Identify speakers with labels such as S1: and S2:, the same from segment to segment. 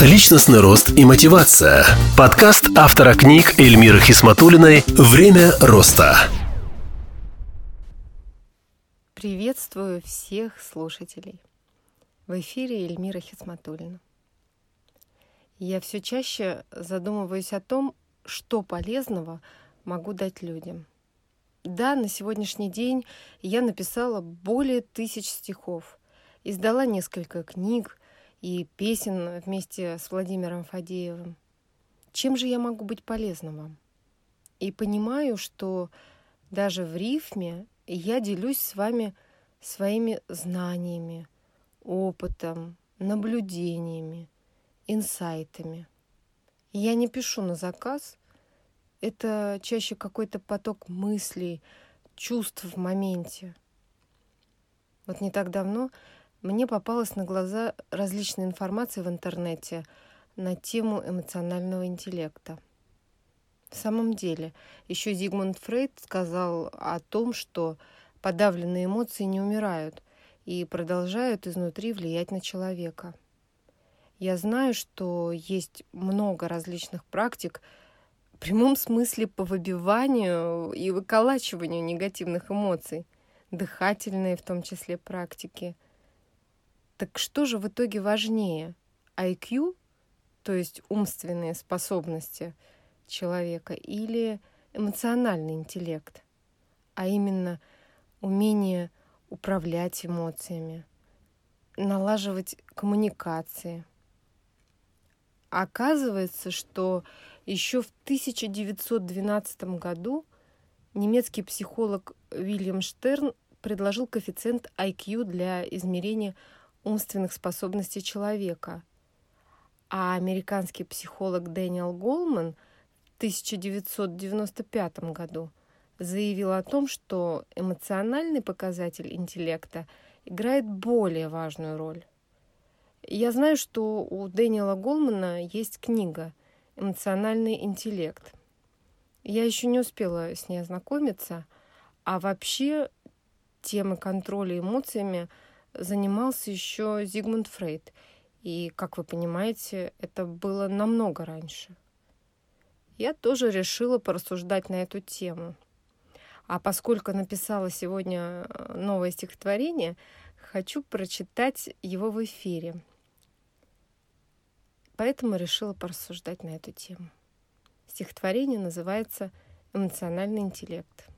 S1: Личностный рост и мотивация. Подкаст автора книг Эльмиры Хисматулиной «Время роста».
S2: Приветствую всех слушателей. В эфире Эльмира Хисматулина. Я все чаще задумываюсь о том, что полезного могу дать людям. Да, на сегодняшний день я написала более тысяч стихов, издала несколько книг, и песен вместе с Владимиром Фадеевым. Чем же я могу быть полезна вам? И понимаю, что даже в рифме я делюсь с вами своими знаниями, опытом, наблюдениями, инсайтами. Я не пишу на заказ. Это чаще какой-то поток мыслей, чувств в моменте. Вот не так давно мне попалась на глаза различная информация в интернете на тему эмоционального интеллекта. В самом деле, еще Зигмунд Фрейд сказал о том, что подавленные эмоции не умирают и продолжают изнутри влиять на человека. Я знаю, что есть много различных практик, в прямом смысле по выбиванию и выколачиванию негативных эмоций, дыхательные в том числе практики – так что же в итоге важнее? IQ, то есть умственные способности человека, или эмоциональный интеллект, а именно умение управлять эмоциями, налаживать коммуникации. Оказывается, что еще в 1912 году немецкий психолог Вильям Штерн предложил коэффициент IQ для измерения умственных способностей человека. А американский психолог Дэниел Голман в 1995 году заявил о том, что эмоциональный показатель интеллекта играет более важную роль. Я знаю, что у Дэниела Голмана есть книга «Эмоциональный интеллект». Я еще не успела с ней ознакомиться, а вообще темы контроля эмоциями – занимался еще Зигмунд Фрейд. И, как вы понимаете, это было намного раньше. Я тоже решила порассуждать на эту тему. А поскольку написала сегодня э, новое стихотворение, хочу прочитать его в эфире. Поэтому решила порассуждать на эту тему. Стихотворение называется «Эмоциональный интеллект».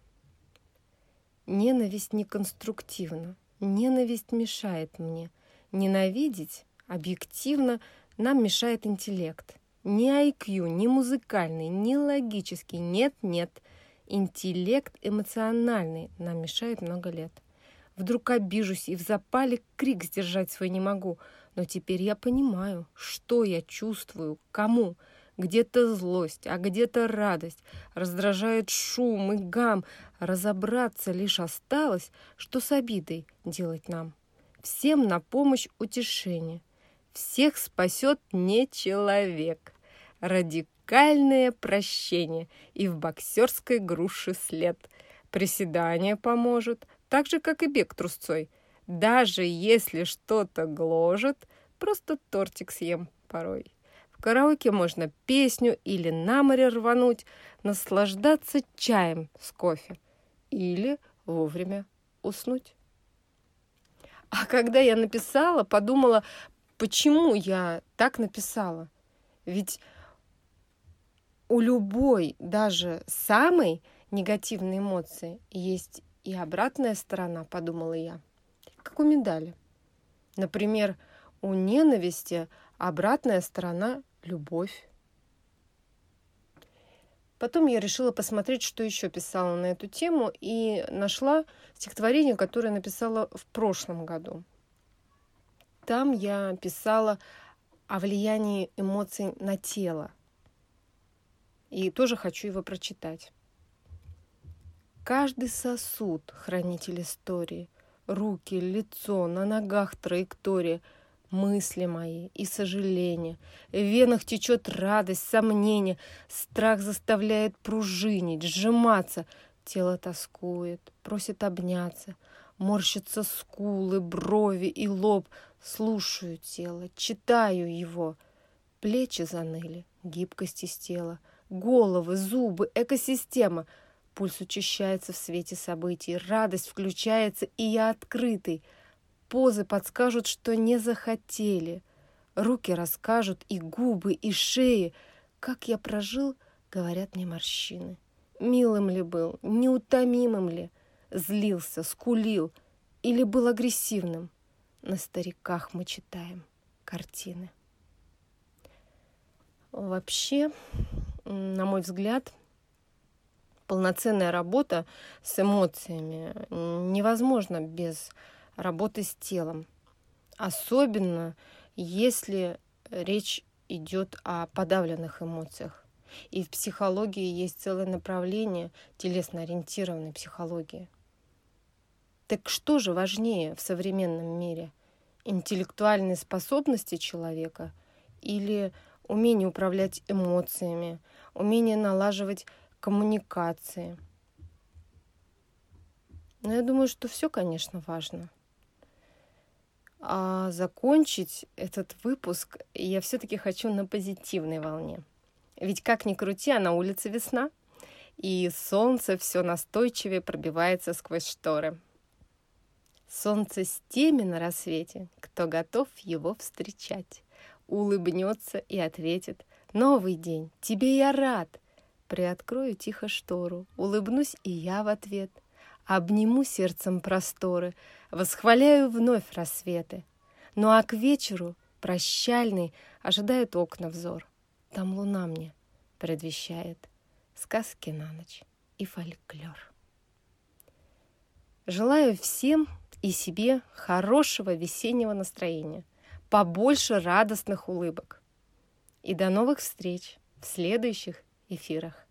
S2: Ненависть неконструктивна – Ненависть мешает мне. Ненавидеть объективно нам мешает интеллект. Ни IQ, ни музыкальный, ни логический. Нет, нет. Интеллект эмоциональный нам мешает много лет. Вдруг обижусь и в запале крик сдержать свой не могу. Но теперь я понимаю, что я чувствую, кому. Где-то злость, а где-то радость. Раздражает шум и гам. Разобраться лишь осталось, что с обидой делать нам. Всем на помощь утешение. Всех спасет не человек. Радикальное прощение и в боксерской груши след. Приседание поможет, так же, как и бег трусцой. Даже если что-то гложет, просто тортик съем порой. Караоке можно песню или на море рвануть, наслаждаться чаем с кофе или вовремя уснуть. А когда я написала, подумала, почему я так написала. Ведь у любой, даже самой негативной эмоции есть и обратная сторона, подумала я, как у медали. Например, у ненависти обратная сторона – любовь. Потом я решила посмотреть, что еще писала на эту тему, и нашла стихотворение, которое написала в прошлом году. Там я писала о влиянии эмоций на тело. И тоже хочу его прочитать. Каждый сосуд – хранитель истории, руки, лицо, на ногах траектория – мысли мои и сожаления. В венах течет радость, сомнение. Страх заставляет пружинить, сжиматься. Тело тоскует, просит обняться. Морщатся скулы, брови и лоб. Слушаю тело, читаю его. Плечи заныли, гибкость из тела, головы, зубы, экосистема. Пульс учащается в свете событий, радость включается, и я открытый. Позы подскажут, что не захотели. Руки расскажут, и губы, и шеи. Как я прожил, говорят мне морщины. Милым ли был, неутомимым ли, злился, скулил или был агрессивным. На стариках мы читаем картины. Вообще, на мой взгляд, полноценная работа с эмоциями невозможна без работы с телом. Особенно если речь идет о подавленных эмоциях. И в психологии есть целое направление телесно-ориентированной психологии. Так что же важнее в современном мире? Интеллектуальные способности человека или умение управлять эмоциями, умение налаживать коммуникации? Но я думаю, что все, конечно, важно. А закончить этот выпуск я все-таки хочу на позитивной волне. Ведь как ни крути, а на улице весна, и солнце все настойчивее пробивается сквозь шторы. Солнце с теми на рассвете, кто готов его встречать. Улыбнется и ответит «Новый день, тебе я рад!» Приоткрою тихо штору, улыбнусь и я в ответ. Обниму сердцем просторы, восхваляю вновь рассветы. Ну а к вечеру, прощальный, ожидает окна взор — там луна мне предвещает сказки на ночь и фольклор. Желаю всем и себе хорошего весеннего настроения, побольше радостных улыбок. И до новых встреч в следующих эфирах.